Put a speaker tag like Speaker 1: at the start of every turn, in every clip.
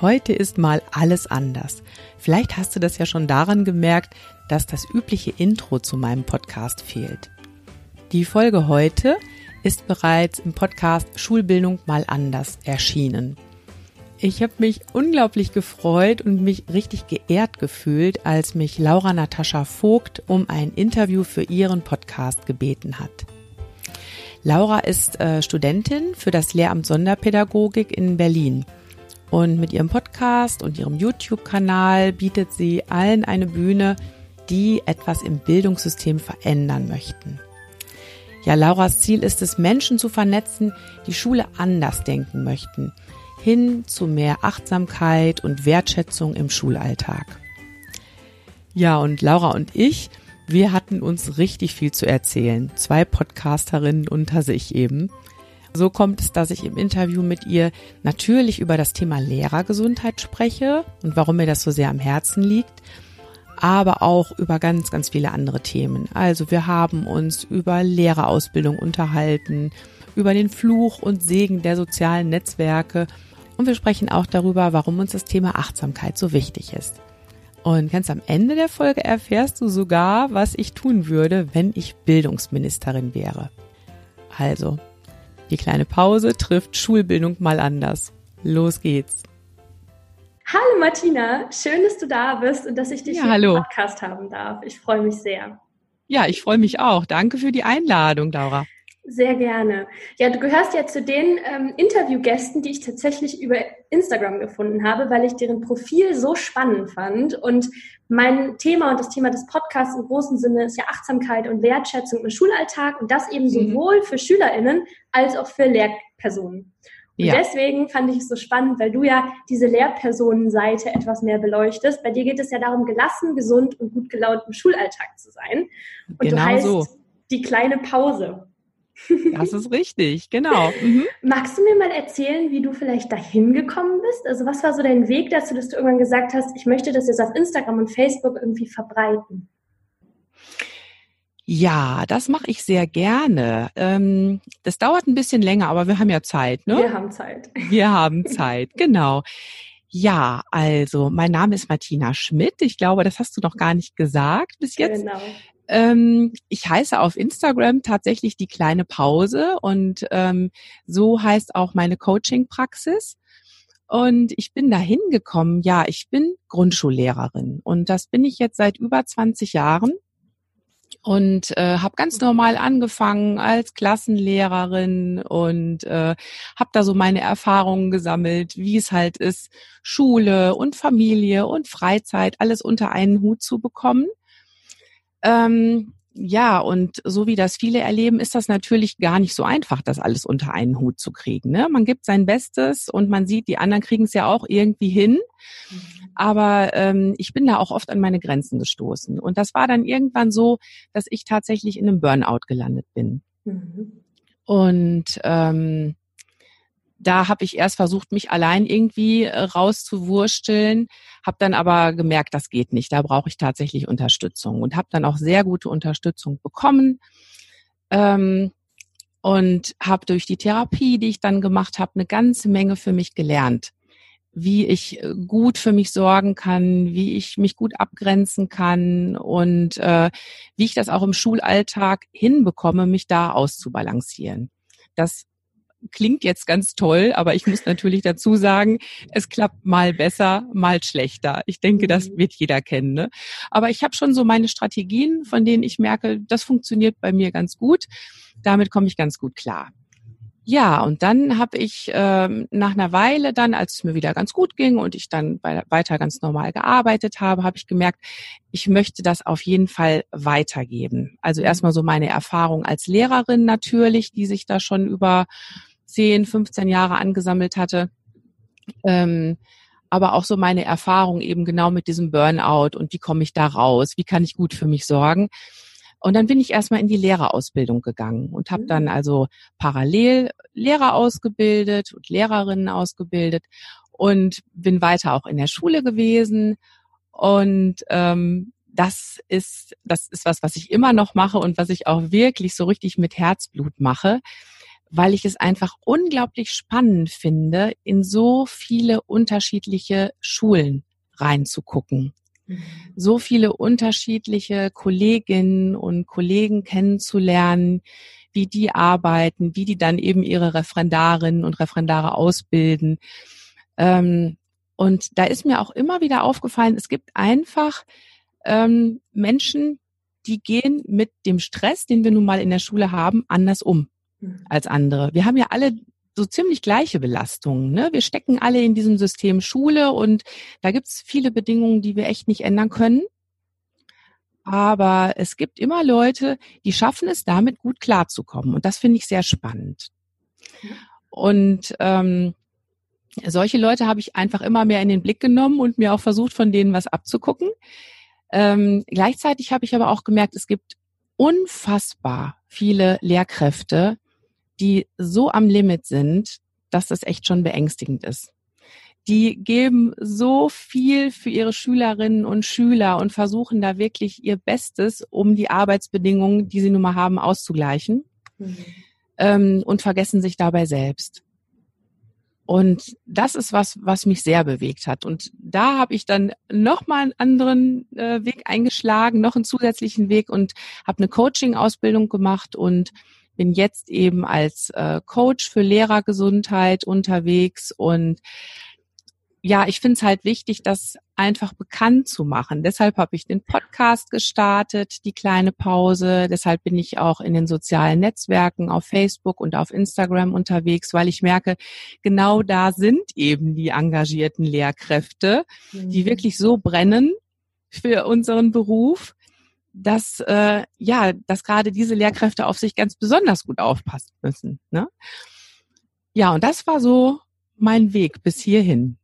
Speaker 1: Heute ist mal alles anders. Vielleicht hast du das ja schon daran gemerkt, dass das übliche Intro zu meinem Podcast fehlt. Die Folge heute ist bereits im Podcast Schulbildung mal anders erschienen. Ich habe mich unglaublich gefreut und mich richtig geehrt gefühlt, als mich Laura Natascha Vogt um ein Interview für ihren Podcast gebeten hat. Laura ist äh, Studentin für das Lehramt Sonderpädagogik in Berlin. Und mit ihrem Podcast und ihrem YouTube-Kanal bietet sie allen eine Bühne, die etwas im Bildungssystem verändern möchten. Ja, Lauras Ziel ist es, Menschen zu vernetzen, die Schule anders denken möchten, hin zu mehr Achtsamkeit und Wertschätzung im Schulalltag. Ja, und Laura und ich, wir hatten uns richtig viel zu erzählen. Zwei Podcasterinnen unter sich eben. So kommt es, dass ich im Interview mit ihr natürlich über das Thema Lehrergesundheit spreche und warum mir das so sehr am Herzen liegt, aber auch über ganz, ganz viele andere Themen. Also wir haben uns über Lehrerausbildung unterhalten, über den Fluch und Segen der sozialen Netzwerke und wir sprechen auch darüber, warum uns das Thema Achtsamkeit so wichtig ist. Und ganz am Ende der Folge erfährst du sogar, was ich tun würde, wenn ich Bildungsministerin wäre. Also, die kleine Pause trifft Schulbildung mal anders. Los geht's.
Speaker 2: Hallo Martina, schön, dass du da bist und dass ich dich
Speaker 1: ja, hier hallo.
Speaker 2: im Podcast haben darf. Ich freue mich sehr.
Speaker 1: Ja, ich freue mich auch. Danke für die Einladung, Laura.
Speaker 2: Sehr gerne. Ja, du gehörst ja zu den ähm, Interviewgästen, die ich tatsächlich über Instagram gefunden habe, weil ich deren Profil so spannend fand. Und mein Thema und das Thema des Podcasts im großen Sinne ist ja Achtsamkeit und Wertschätzung im Schulalltag und das eben mhm. sowohl für SchülerInnen als auch für Lehrpersonen. Und ja. deswegen fand ich es so spannend, weil du ja diese Lehrpersonenseite etwas mehr beleuchtest. Bei dir geht es ja darum, gelassen, gesund und gut gelaunt im Schulalltag zu sein. Und genau du heißt so. die kleine Pause.
Speaker 1: Das ist richtig, genau. Mhm.
Speaker 2: Magst du mir mal erzählen, wie du vielleicht dahin gekommen bist? Also was war so dein Weg dazu, dass du irgendwann gesagt hast, ich möchte das jetzt auf Instagram und Facebook irgendwie verbreiten?
Speaker 1: Ja, das mache ich sehr gerne. Ähm, das dauert ein bisschen länger, aber wir haben ja Zeit, ne?
Speaker 2: Wir haben Zeit.
Speaker 1: Wir haben Zeit, genau. Ja, also mein Name ist Martina Schmidt. Ich glaube, das hast du noch gar nicht gesagt bis jetzt. Genau. Ähm, ich heiße auf Instagram tatsächlich die kleine Pause und ähm, so heißt auch meine Coaching-Praxis. Und ich bin da hingekommen, ja, ich bin Grundschullehrerin und das bin ich jetzt seit über 20 Jahren und äh, habe ganz normal angefangen als Klassenlehrerin und äh, habe da so meine Erfahrungen gesammelt, wie es halt ist, Schule und Familie und Freizeit alles unter einen Hut zu bekommen. Ähm, ja, und so wie das viele erleben, ist das natürlich gar nicht so einfach, das alles unter einen Hut zu kriegen. Ne? Man gibt sein Bestes und man sieht, die anderen kriegen es ja auch irgendwie hin. Aber ähm, ich bin da auch oft an meine Grenzen gestoßen. Und das war dann irgendwann so, dass ich tatsächlich in einem Burnout gelandet bin. Mhm. Und ähm, da habe ich erst versucht, mich allein irgendwie äh, rauszuwursteln, habe dann aber gemerkt, das geht nicht. Da brauche ich tatsächlich Unterstützung und habe dann auch sehr gute Unterstützung bekommen ähm, und habe durch die Therapie, die ich dann gemacht habe, eine ganze Menge für mich gelernt, wie ich äh, gut für mich sorgen kann, wie ich mich gut abgrenzen kann und äh, wie ich das auch im Schulalltag hinbekomme, mich da auszubalancieren. Das klingt jetzt ganz toll, aber ich muss natürlich dazu sagen, es klappt mal besser, mal schlechter. Ich denke, das mhm. wird jeder kennen. Ne? Aber ich habe schon so meine Strategien, von denen ich merke, das funktioniert bei mir ganz gut. Damit komme ich ganz gut klar. Ja, und dann habe ich ähm, nach einer Weile dann, als es mir wieder ganz gut ging und ich dann weiter ganz normal gearbeitet habe, habe ich gemerkt, ich möchte das auf jeden Fall weitergeben. Also erstmal so meine Erfahrung als Lehrerin natürlich, die sich da schon über 10, 15 Jahre angesammelt hatte. Ähm, aber auch so meine Erfahrung eben genau mit diesem Burnout und wie komme ich da raus, wie kann ich gut für mich sorgen. Und dann bin ich erstmal in die Lehrerausbildung gegangen und habe dann mhm. also parallel Lehrer ausgebildet und Lehrerinnen ausgebildet und bin weiter auch in der Schule gewesen. Und ähm, das ist, das ist was, was ich immer noch mache und was ich auch wirklich so richtig mit Herzblut mache weil ich es einfach unglaublich spannend finde, in so viele unterschiedliche Schulen reinzugucken. Mhm. So viele unterschiedliche Kolleginnen und Kollegen kennenzulernen, wie die arbeiten, wie die dann eben ihre Referendarinnen und Referendare ausbilden. Ähm, und da ist mir auch immer wieder aufgefallen, es gibt einfach ähm, Menschen, die gehen mit dem Stress, den wir nun mal in der Schule haben, anders um. Als andere. Wir haben ja alle so ziemlich gleiche Belastungen. Ne? Wir stecken alle in diesem System Schule und da gibt's viele Bedingungen, die wir echt nicht ändern können. Aber es gibt immer Leute, die schaffen es, damit gut klarzukommen. Und das finde ich sehr spannend. Und ähm, solche Leute habe ich einfach immer mehr in den Blick genommen und mir auch versucht, von denen was abzugucken. Ähm, gleichzeitig habe ich aber auch gemerkt, es gibt unfassbar viele Lehrkräfte, die so am Limit sind, dass das echt schon beängstigend ist. Die geben so viel für ihre Schülerinnen und Schüler und versuchen da wirklich ihr Bestes, um die Arbeitsbedingungen, die sie nun mal haben, auszugleichen mhm. ähm, und vergessen sich dabei selbst. Und das ist was, was mich sehr bewegt hat. Und da habe ich dann noch mal einen anderen äh, Weg eingeschlagen, noch einen zusätzlichen Weg und habe eine Coaching-Ausbildung gemacht und bin jetzt eben als äh, Coach für Lehrergesundheit unterwegs und ja, ich finde es halt wichtig, das einfach bekannt zu machen. Deshalb habe ich den Podcast gestartet, die kleine Pause. Deshalb bin ich auch in den sozialen Netzwerken auf Facebook und auf Instagram unterwegs, weil ich merke, genau da sind eben die engagierten Lehrkräfte, mhm. die wirklich so brennen für unseren Beruf, dass äh, ja, dass gerade diese Lehrkräfte auf sich ganz besonders gut aufpassen müssen. Ne? Ja, und das war so mein Weg bis hierhin.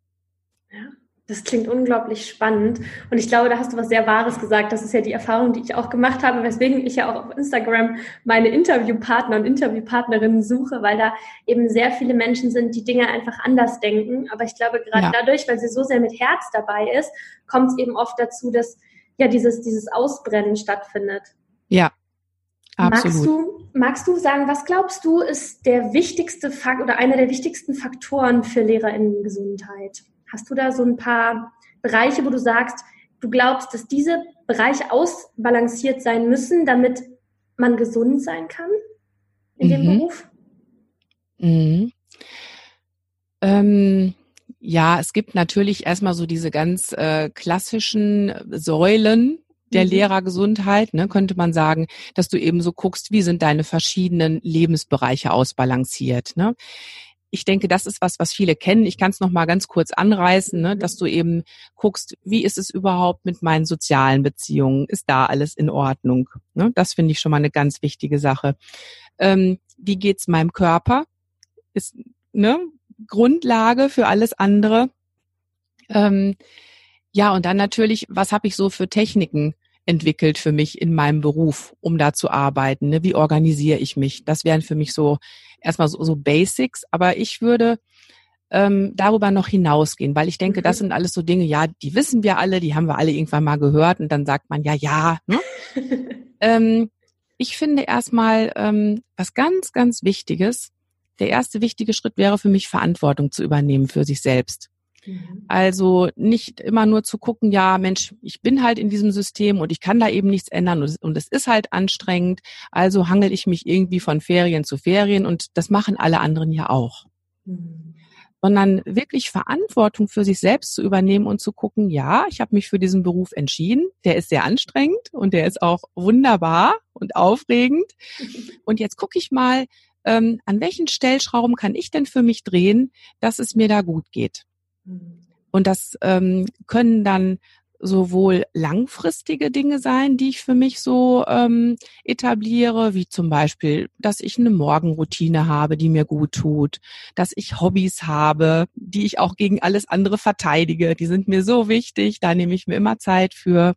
Speaker 2: Das klingt unglaublich spannend. Und ich glaube, da hast du was sehr Wahres gesagt. Das ist ja die Erfahrung, die ich auch gemacht habe, weswegen ich ja auch auf Instagram meine Interviewpartner und Interviewpartnerinnen suche, weil da eben sehr viele Menschen sind, die Dinge einfach anders denken. Aber ich glaube, gerade ja. dadurch, weil sie so sehr mit Herz dabei ist, kommt es eben oft dazu, dass ja dieses, dieses Ausbrennen stattfindet.
Speaker 1: Ja. Absolut.
Speaker 2: Magst du, magst du sagen, was glaubst du, ist der wichtigste Fakt oder einer der wichtigsten Faktoren für LehrerInnen-Gesundheit? Hast du da so ein paar Bereiche, wo du sagst, du glaubst, dass diese Bereiche ausbalanciert sein müssen, damit man gesund sein kann in mhm. dem Beruf?
Speaker 1: Mhm. Ähm, ja, es gibt natürlich erstmal so diese ganz äh, klassischen Säulen der mhm. Lehrergesundheit, ne, könnte man sagen, dass du eben so guckst, wie sind deine verschiedenen Lebensbereiche ausbalanciert. Ne? ich denke, das ist was, was viele kennen. Ich kann es noch mal ganz kurz anreißen, ne, dass du eben guckst, wie ist es überhaupt mit meinen sozialen Beziehungen? Ist da alles in Ordnung? Ne? Das finde ich schon mal eine ganz wichtige Sache. Ähm, wie geht's meinem Körper? Ist ne, Grundlage für alles andere. Ähm, ja, und dann natürlich, was habe ich so für Techniken entwickelt für mich in meinem Beruf, um da zu arbeiten? Ne? Wie organisiere ich mich? Das wären für mich so erstmal so, so Basics, aber ich würde ähm, darüber noch hinausgehen, weil ich denke, das mhm. sind alles so Dinge, ja, die wissen wir alle, die haben wir alle irgendwann mal gehört und dann sagt man ja, ja. Ne? ähm, ich finde erstmal ähm, was ganz, ganz Wichtiges. Der erste wichtige Schritt wäre für mich, Verantwortung zu übernehmen für sich selbst. Mhm. Also nicht immer nur zu gucken, ja, Mensch, ich bin halt in diesem System und ich kann da eben nichts ändern und es ist halt anstrengend. Also hangel ich mich irgendwie von Ferien zu Ferien und das machen alle anderen ja auch. Mhm. Sondern wirklich Verantwortung für sich selbst zu übernehmen und zu gucken, ja, ich habe mich für diesen Beruf entschieden. Der ist sehr anstrengend und der ist auch wunderbar und aufregend. Und jetzt gucke ich mal, ähm, an welchen Stellschrauben kann ich denn für mich drehen, dass es mir da gut geht. Und das ähm, können dann sowohl langfristige Dinge sein, die ich für mich so ähm, etabliere, wie zum Beispiel, dass ich eine Morgenroutine habe, die mir gut tut, dass ich Hobbys habe, die ich auch gegen alles andere verteidige. Die sind mir so wichtig, da nehme ich mir immer Zeit für.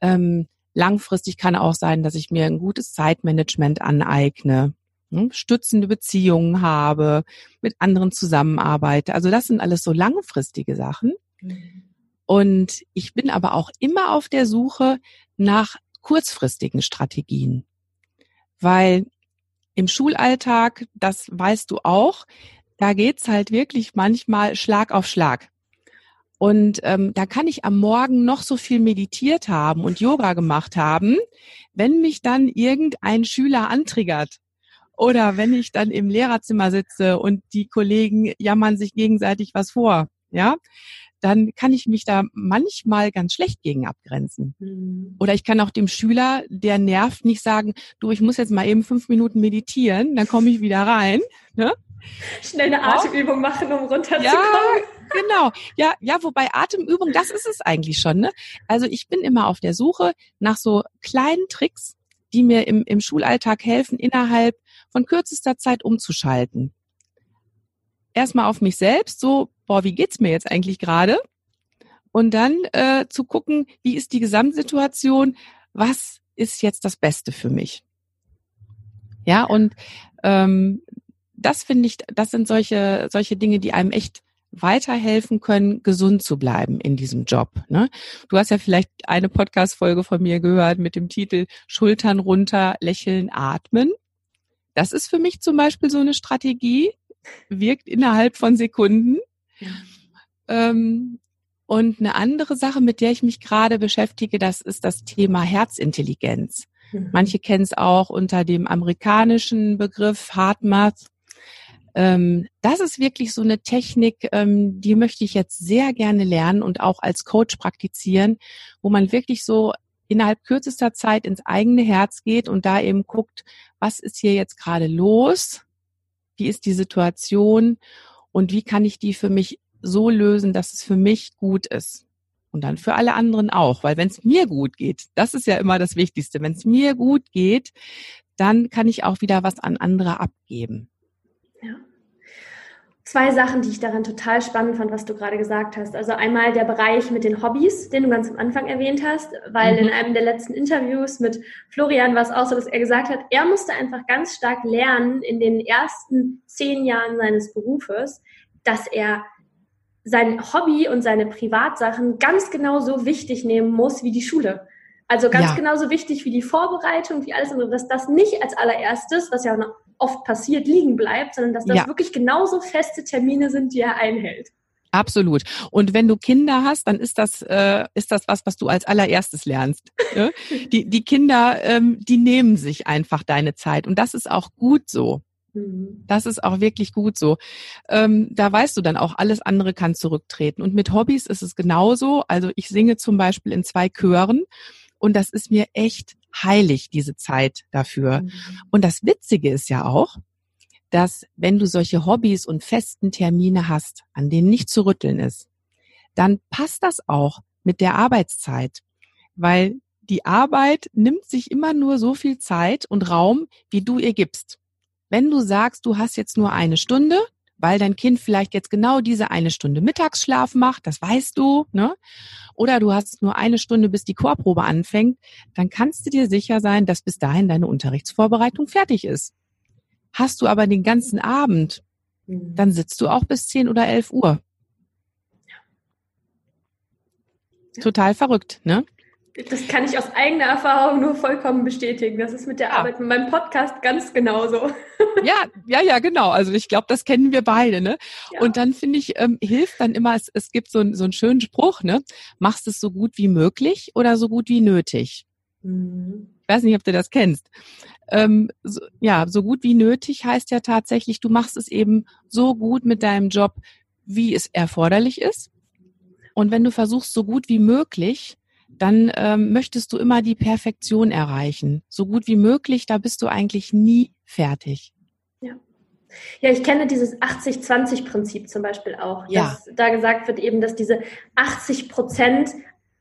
Speaker 1: Ähm, langfristig kann auch sein, dass ich mir ein gutes Zeitmanagement aneigne. Hm, stützende Beziehungen habe, mit anderen zusammenarbeite. Also das sind alles so langfristige Sachen. Und ich bin aber auch immer auf der Suche nach kurzfristigen Strategien, weil im Schulalltag, das weißt du auch, da geht's halt wirklich manchmal Schlag auf Schlag. Und ähm, da kann ich am Morgen noch so viel meditiert haben und Yoga gemacht haben, wenn mich dann irgendein Schüler antriggert. Oder wenn ich dann im Lehrerzimmer sitze und die Kollegen jammern sich gegenseitig was vor, ja, dann kann ich mich da manchmal ganz schlecht gegen abgrenzen. Mhm. Oder ich kann auch dem Schüler, der nervt, nicht sagen, du, ich muss jetzt mal eben fünf Minuten meditieren, dann komme ich wieder rein. Ne?
Speaker 2: Schnell eine Atemübung machen, um runterzukommen.
Speaker 1: Ja, genau. Ja, ja, wobei Atemübung, das ist es eigentlich schon. Ne? Also ich bin immer auf der Suche nach so kleinen Tricks, die mir im, im Schulalltag helfen, innerhalb von kürzester Zeit umzuschalten. Erstmal auf mich selbst, so, boah, wie geht's mir jetzt eigentlich gerade? Und dann äh, zu gucken, wie ist die Gesamtsituation, was ist jetzt das Beste für mich? Ja, und ähm, das finde ich, das sind solche, solche Dinge, die einem echt weiterhelfen können, gesund zu bleiben in diesem Job. Ne? Du hast ja vielleicht eine Podcast-Folge von mir gehört mit dem Titel Schultern runter, lächeln, atmen. Das ist für mich zum Beispiel so eine Strategie, wirkt innerhalb von Sekunden. Ja. Ähm, und eine andere Sache, mit der ich mich gerade beschäftige, das ist das Thema Herzintelligenz. Mhm. Manche kennen es auch unter dem amerikanischen Begriff HeartMath. Ähm, das ist wirklich so eine Technik, ähm, die möchte ich jetzt sehr gerne lernen und auch als Coach praktizieren, wo man wirklich so innerhalb kürzester Zeit ins eigene Herz geht und da eben guckt, was ist hier jetzt gerade los? Wie ist die Situation? Und wie kann ich die für mich so lösen, dass es für mich gut ist? Und dann für alle anderen auch, weil wenn es mir gut geht, das ist ja immer das Wichtigste. Wenn es mir gut geht, dann kann ich auch wieder was an andere abgeben.
Speaker 2: Zwei Sachen, die ich daran total spannend fand, was du gerade gesagt hast. Also einmal der Bereich mit den Hobbys, den du ganz am Anfang erwähnt hast, weil mhm. in einem der letzten Interviews mit Florian war es auch so, dass er gesagt hat, er musste einfach ganz stark lernen in den ersten zehn Jahren seines Berufes, dass er sein Hobby und seine Privatsachen ganz genauso wichtig nehmen muss wie die Schule. Also ganz ja. genauso wichtig wie die Vorbereitung, wie alles andere, dass das nicht als allererstes, was ja oft passiert, liegen bleibt, sondern dass das ja. wirklich genauso feste Termine sind, die er einhält.
Speaker 1: Absolut. Und wenn du Kinder hast, dann ist das äh, ist das was, was du als allererstes lernst. Ne? die die Kinder, ähm, die nehmen sich einfach deine Zeit und das ist auch gut so. Mhm. Das ist auch wirklich gut so. Ähm, da weißt du dann auch, alles andere kann zurücktreten. Und mit Hobbys ist es genauso. Also ich singe zum Beispiel in zwei Chören und das ist mir echt heilig, diese Zeit dafür. Mhm. Und das Witzige ist ja auch, dass wenn du solche Hobbys und festen Termine hast, an denen nicht zu rütteln ist, dann passt das auch mit der Arbeitszeit, weil die Arbeit nimmt sich immer nur so viel Zeit und Raum, wie du ihr gibst. Wenn du sagst, du hast jetzt nur eine Stunde, weil dein Kind vielleicht jetzt genau diese eine Stunde Mittagsschlaf macht, das weißt du, ne? Oder du hast nur eine Stunde, bis die Chorprobe anfängt, dann kannst du dir sicher sein, dass bis dahin deine Unterrichtsvorbereitung fertig ist. Hast du aber den ganzen Abend, mhm. dann sitzt du auch bis 10 oder 11 Uhr. Total verrückt, ne?
Speaker 2: Das kann ich aus eigener Erfahrung nur vollkommen bestätigen. Das ist mit der ja. Arbeit mit meinem Podcast ganz genauso.
Speaker 1: Ja, ja, ja, genau. Also ich glaube, das kennen wir beide, ne? Ja. Und dann finde ich, ähm, hilft dann immer, es, es gibt so, so einen schönen Spruch, ne? Machst es so gut wie möglich oder so gut wie nötig. Mhm. Ich weiß nicht, ob du das kennst. Ähm, so, ja, so gut wie nötig heißt ja tatsächlich, du machst es eben so gut mit deinem Job, wie es erforderlich ist. Und wenn du versuchst, so gut wie möglich, dann ähm, möchtest du immer die Perfektion erreichen. So gut wie möglich, da bist du eigentlich nie fertig.
Speaker 2: Ja. Ja, ich kenne dieses 80-20-Prinzip zum Beispiel auch. Ja. Dass da gesagt wird eben, dass diese 80 Prozent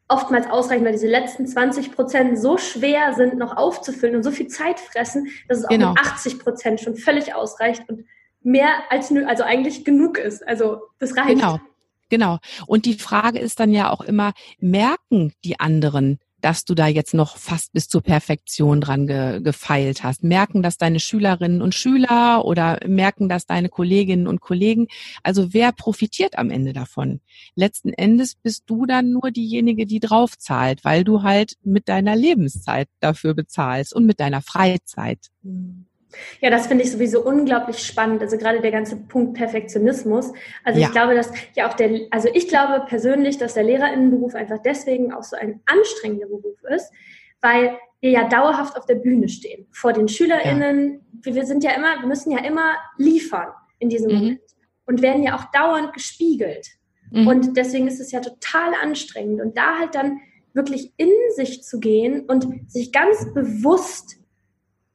Speaker 2: oftmals ausreichen, weil diese letzten 20 Prozent so schwer sind, noch aufzufüllen und so viel Zeit fressen, dass es auch genau. mit 80 Prozent schon völlig ausreicht und mehr als also eigentlich genug ist. Also das reicht.
Speaker 1: Genau. Genau. Und die Frage ist dann ja auch immer, merken die anderen, dass du da jetzt noch fast bis zur Perfektion dran ge gefeilt hast? Merken das deine Schülerinnen und Schüler oder merken das deine Kolleginnen und Kollegen? Also wer profitiert am Ende davon? Letzten Endes bist du dann nur diejenige, die draufzahlt, weil du halt mit deiner Lebenszeit dafür bezahlst und mit deiner Freizeit.
Speaker 2: Ja, das finde ich sowieso unglaublich spannend. Also gerade der ganze Punkt Perfektionismus. Also ja. ich glaube, dass ja auch der, also ich glaube persönlich, dass der Lehrerinnenberuf einfach deswegen auch so ein anstrengender Beruf ist, weil wir ja dauerhaft auf der Bühne stehen. Vor den SchülerInnen, ja. wir sind ja immer, wir müssen ja immer liefern in diesem mhm. Moment und werden ja auch dauernd gespiegelt. Mhm. Und deswegen ist es ja total anstrengend. Und da halt dann wirklich in sich zu gehen und sich ganz bewusst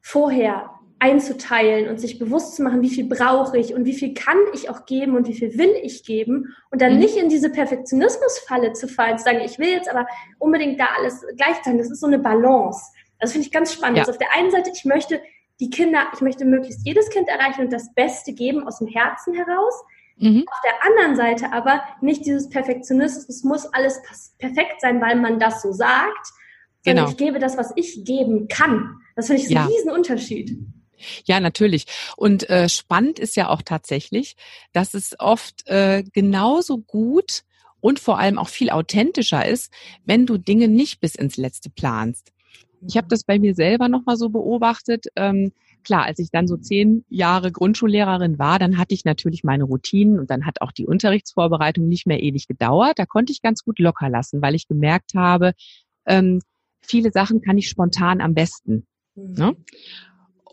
Speaker 2: vorher einzuteilen und sich bewusst zu machen, wie viel brauche ich und wie viel kann ich auch geben und wie viel will ich geben und dann mhm. nicht in diese Perfektionismusfalle zu fallen, zu sagen, ich will jetzt aber unbedingt da alles gleich sein. Das ist so eine Balance. Das finde ich ganz spannend. Ja. Also auf der einen Seite, ich möchte die Kinder, ich möchte möglichst jedes Kind erreichen und das Beste geben aus dem Herzen heraus. Mhm. Auf der anderen Seite aber nicht dieses Perfektionismus, es muss alles perfekt sein, weil man das so sagt, sondern genau. ich gebe das, was ich geben kann. Das finde ich so ja. ein Riesenunterschied.
Speaker 1: Ja, natürlich. Und äh, spannend ist ja auch tatsächlich, dass es oft äh, genauso gut und vor allem auch viel authentischer ist, wenn du Dinge nicht bis ins Letzte planst. Ich habe das bei mir selber nochmal so beobachtet. Ähm, klar, als ich dann so zehn Jahre Grundschullehrerin war, dann hatte ich natürlich meine Routinen und dann hat auch die Unterrichtsvorbereitung nicht mehr ewig gedauert. Da konnte ich ganz gut locker lassen, weil ich gemerkt habe, ähm, viele Sachen kann ich spontan am besten. Mhm. Ne?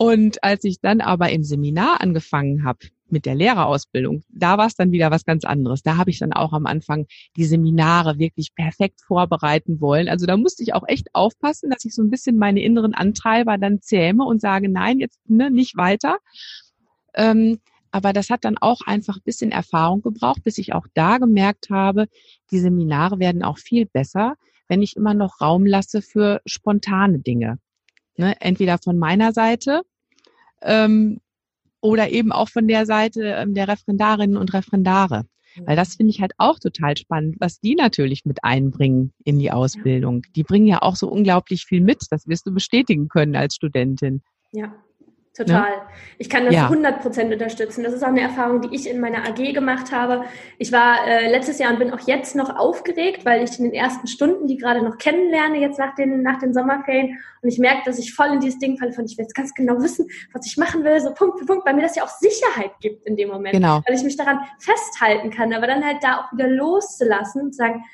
Speaker 1: Und als ich dann aber im Seminar angefangen habe mit der Lehrerausbildung, da war es dann wieder was ganz anderes. Da habe ich dann auch am Anfang die Seminare wirklich perfekt vorbereiten wollen. Also da musste ich auch echt aufpassen, dass ich so ein bisschen meine inneren Antreiber dann zähme und sage, nein, jetzt ne, nicht weiter. Ähm, aber das hat dann auch einfach ein bisschen Erfahrung gebraucht, bis ich auch da gemerkt habe, die Seminare werden auch viel besser, wenn ich immer noch Raum lasse für spontane Dinge. Ne? Entweder von meiner Seite ähm, oder eben auch von der Seite ähm, der Referendarinnen und Referendare. Weil das finde ich halt auch total spannend, was die natürlich mit einbringen in die Ausbildung. Die bringen ja auch so unglaublich viel mit. Das wirst du bestätigen können als Studentin.
Speaker 2: Ja, Total. Ne? Ich kann das ja. 100% unterstützen. Das ist auch eine Erfahrung, die ich in meiner AG gemacht habe. Ich war äh, letztes Jahr und bin auch jetzt noch aufgeregt, weil ich in den ersten Stunden die gerade noch kennenlerne, jetzt nach den, nach den Sommerferien. Und ich merke, dass ich voll in dieses Ding falle von, ich will jetzt ganz genau wissen, was ich machen will, so Punkt für Punkt, weil mir das ja auch Sicherheit gibt in dem Moment. Genau. Weil ich mich daran festhalten kann, aber dann halt da auch wieder loszulassen und sagen,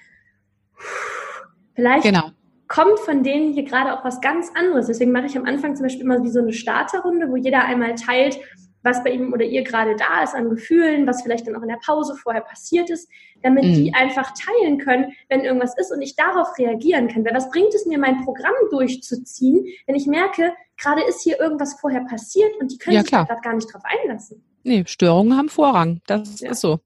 Speaker 2: vielleicht genau kommt von denen hier gerade auch was ganz anderes. Deswegen mache ich am Anfang zum Beispiel immer wie so eine Starterrunde, wo jeder einmal teilt, was bei ihm oder ihr gerade da ist an Gefühlen, was vielleicht dann auch in der Pause vorher passiert ist, damit mhm. die einfach teilen können, wenn irgendwas ist und ich darauf reagieren kann. Weil was bringt es mir, mein Programm durchzuziehen, wenn ich merke, gerade ist hier irgendwas vorher passiert und die können ja, sich gerade gar nicht drauf einlassen.
Speaker 1: Nee, Störungen haben Vorrang. Das ja. ist so.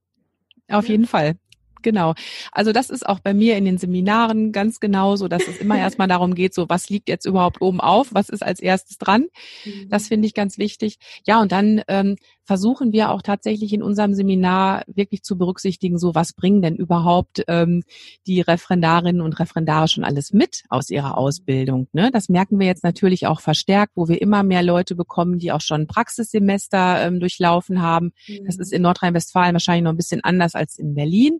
Speaker 1: Auf ja. jeden Fall. Genau. Also das ist auch bei mir in den Seminaren ganz genauso, dass es immer erstmal darum geht, so was liegt jetzt überhaupt oben auf, was ist als erstes dran. Das finde ich ganz wichtig. Ja, und dann ähm, versuchen wir auch tatsächlich in unserem Seminar wirklich zu berücksichtigen, so was bringen denn überhaupt ähm, die Referendarinnen und Referendare schon alles mit aus ihrer Ausbildung. Ne? Das merken wir jetzt natürlich auch verstärkt, wo wir immer mehr Leute bekommen, die auch schon Praxissemester ähm, durchlaufen haben. Das ist in Nordrhein-Westfalen wahrscheinlich noch ein bisschen anders als in Berlin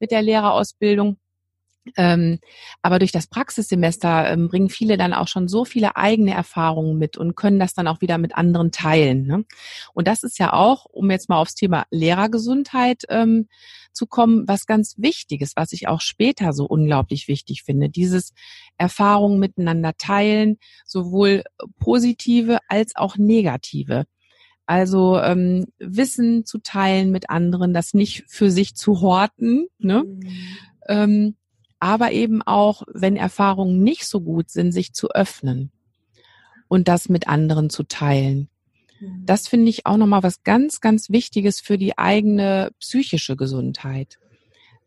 Speaker 1: mit der Lehrerausbildung. Ähm, aber durch das Praxissemester ähm, bringen viele dann auch schon so viele eigene Erfahrungen mit und können das dann auch wieder mit anderen teilen. Ne? Und das ist ja auch, um jetzt mal aufs Thema Lehrergesundheit ähm, zu kommen, was ganz Wichtiges, was ich auch später so unglaublich wichtig finde. Dieses Erfahrungen miteinander teilen, sowohl positive als auch negative. Also ähm, Wissen zu teilen mit anderen, das nicht für sich zu horten. Ne? Mhm. Ähm, aber eben auch, wenn Erfahrungen nicht so gut sind, sich zu öffnen und das mit anderen zu teilen. Mhm. Das finde ich auch nochmal was ganz, ganz Wichtiges für die eigene psychische Gesundheit.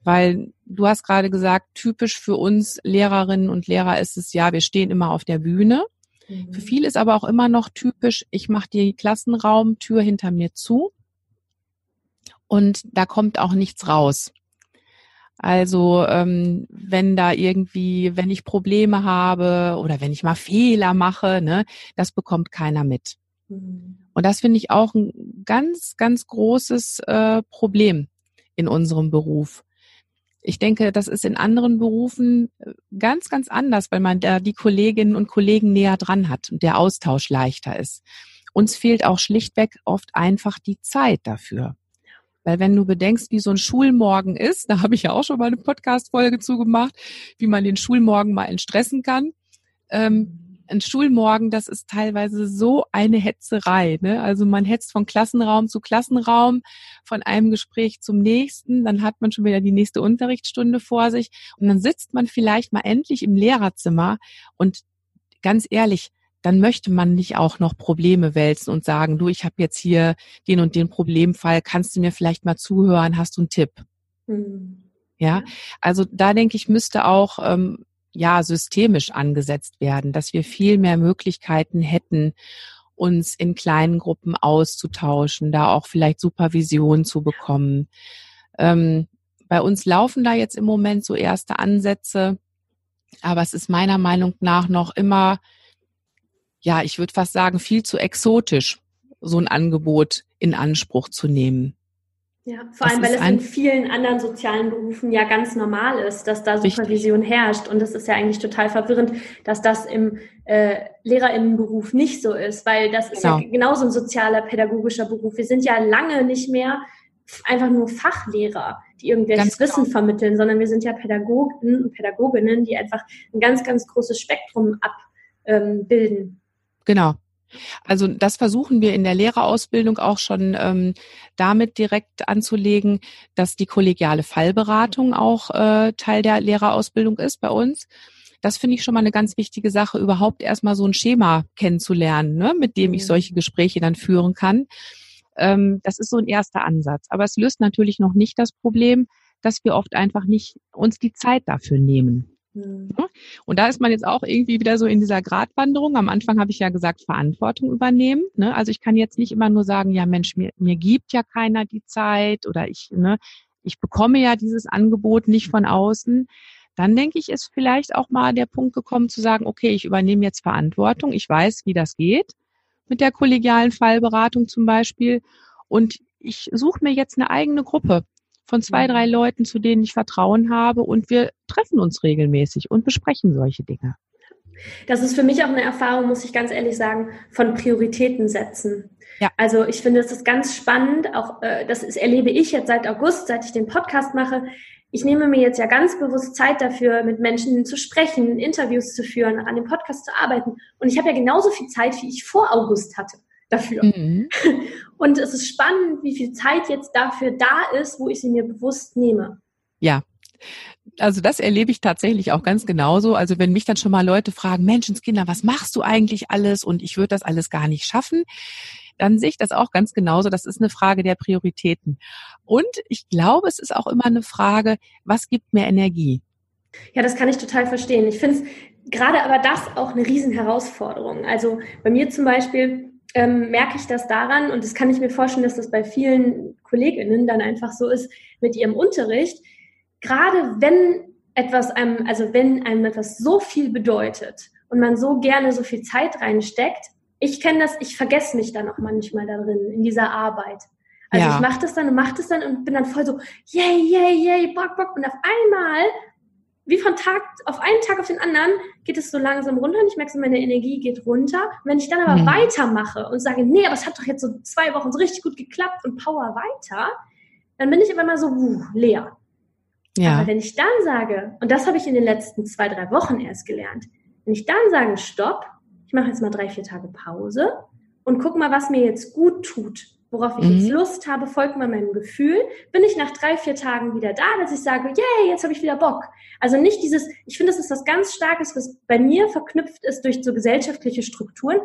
Speaker 1: Weil du hast gerade gesagt, typisch für uns Lehrerinnen und Lehrer ist es ja, wir stehen immer auf der Bühne. Mhm. Für viele ist aber auch immer noch typisch, ich mache die Klassenraumtür hinter mir zu und da kommt auch nichts raus. Also ähm, wenn da irgendwie, wenn ich Probleme habe oder wenn ich mal Fehler mache, ne, das bekommt keiner mit. Mhm. Und das finde ich auch ein ganz, ganz großes äh, Problem in unserem Beruf. Ich denke, das ist in anderen Berufen äh, ganz, ganz anders, weil man da die Kolleginnen und Kollegen näher dran hat und der Austausch leichter ist. uns fehlt auch schlichtweg oft einfach die Zeit dafür. Weil wenn du bedenkst, wie so ein Schulmorgen ist, da habe ich ja auch schon mal eine Podcast-Folge zugemacht, wie man den Schulmorgen mal entstressen kann. Ähm, ein Schulmorgen, das ist teilweise so eine Hetzerei. Ne? Also man hetzt von Klassenraum zu Klassenraum, von einem Gespräch zum nächsten, dann hat man schon wieder die nächste Unterrichtsstunde vor sich und dann sitzt man vielleicht mal endlich im Lehrerzimmer und ganz ehrlich, dann möchte man nicht auch noch Probleme wälzen und sagen, du, ich habe jetzt hier den und den Problemfall, kannst du mir vielleicht mal zuhören, hast du einen Tipp? Mhm. Ja, also da denke ich, müsste auch ähm, ja systemisch angesetzt werden, dass wir viel mehr Möglichkeiten hätten, uns in kleinen Gruppen auszutauschen, da auch vielleicht Supervision zu bekommen. Ähm, bei uns laufen da jetzt im Moment so erste Ansätze, aber es ist meiner Meinung nach noch immer ja, ich würde fast sagen, viel zu exotisch, so ein Angebot in Anspruch zu nehmen.
Speaker 2: Ja, vor allem, weil es in vielen anderen sozialen Berufen ja ganz normal ist, dass da Supervision richtig. herrscht. Und es ist ja eigentlich total verwirrend, dass das im äh, Lehrerinnenberuf nicht so ist, weil das ist ja genau. genauso ein sozialer, pädagogischer Beruf. Wir sind ja lange nicht mehr einfach nur Fachlehrer, die irgendwelches genau. Wissen vermitteln, sondern wir sind ja Pädagogen und Pädagoginnen, die einfach ein ganz, ganz großes Spektrum abbilden. Ähm,
Speaker 1: Genau. Also das versuchen wir in der Lehrerausbildung auch schon ähm, damit direkt anzulegen, dass die kollegiale Fallberatung auch äh, Teil der Lehrerausbildung ist bei uns. Das finde ich schon mal eine ganz wichtige Sache, überhaupt erstmal so ein Schema kennenzulernen, ne, mit dem ich mhm. solche Gespräche dann führen kann. Ähm, das ist so ein erster Ansatz. Aber es löst natürlich noch nicht das Problem, dass wir oft einfach nicht uns die Zeit dafür nehmen. Mhm. Und da ist man jetzt auch irgendwie wieder so in dieser Gratwanderung. Am Anfang habe ich ja gesagt, Verantwortung übernehmen. Ne? Also ich kann jetzt nicht immer nur sagen, ja Mensch, mir, mir gibt ja keiner die Zeit oder ich, ne, ich bekomme ja dieses Angebot nicht von außen. Dann denke ich, ist vielleicht auch mal der Punkt gekommen zu sagen, okay, ich übernehme jetzt Verantwortung. Ich weiß, wie das geht mit der kollegialen Fallberatung zum Beispiel. Und ich suche mir jetzt eine eigene Gruppe von zwei, drei mhm. Leuten, zu denen ich Vertrauen habe und wir treffen uns regelmäßig und besprechen solche Dinge.
Speaker 2: Das ist für mich auch eine Erfahrung, muss ich ganz ehrlich sagen, von Prioritäten setzen. Ja. Also ich finde, es ist ganz spannend, auch äh, das ist, erlebe ich jetzt seit August, seit ich den Podcast mache. Ich nehme mir jetzt ja ganz bewusst Zeit dafür, mit Menschen zu sprechen, Interviews zu führen, an dem Podcast zu arbeiten. Und ich habe ja genauso viel Zeit, wie ich vor August hatte dafür. Mhm. Und es ist spannend, wie viel Zeit jetzt dafür da ist, wo ich sie mir bewusst nehme.
Speaker 1: Ja. Also das erlebe ich tatsächlich auch ganz genauso. Also wenn mich dann schon mal Leute fragen, Menschenskinder, was machst du eigentlich alles? Und ich würde das alles gar nicht schaffen dann sehe ich das auch ganz genauso. Das ist eine Frage der Prioritäten. Und ich glaube, es ist auch immer eine Frage, was gibt mir Energie?
Speaker 2: Ja, das kann ich total verstehen. Ich finde es gerade aber das auch eine Riesenherausforderung. Also bei mir zum Beispiel, ähm, merke ich das daran, und das kann ich mir vorstellen, dass das bei vielen Kolleginnen dann einfach so ist mit ihrem Unterricht, gerade wenn etwas einem, also wenn einem etwas so viel bedeutet und man so gerne so viel Zeit reinsteckt, ich kenne das, ich vergesse mich dann auch manchmal darin, in dieser Arbeit. Also ja. ich mache das dann und mache das dann und bin dann voll so, yay, yay, yay, bock, bock. Und auf einmal wie von Tag auf einen Tag auf den anderen geht es so langsam runter und ich merke so, meine Energie geht runter. Und wenn ich dann aber mhm. weitermache und sage, nee, aber es hat doch jetzt so zwei Wochen so richtig gut geklappt und power weiter, dann bin ich aber mal so wuh, leer. Ja. Aber wenn ich dann sage, und das habe ich in den letzten zwei, drei Wochen erst gelernt, wenn ich dann sage, stopp, ich mache jetzt mal drei, vier Tage Pause und guck mal, was mir jetzt gut tut worauf ich mhm. jetzt Lust habe, folgt mal meinem Gefühl, bin ich nach drei, vier Tagen wieder da, dass ich sage, yay, jetzt habe ich wieder Bock. Also nicht dieses, ich finde, das ist was ganz Starkes, was bei mir verknüpft ist durch so gesellschaftliche Strukturen,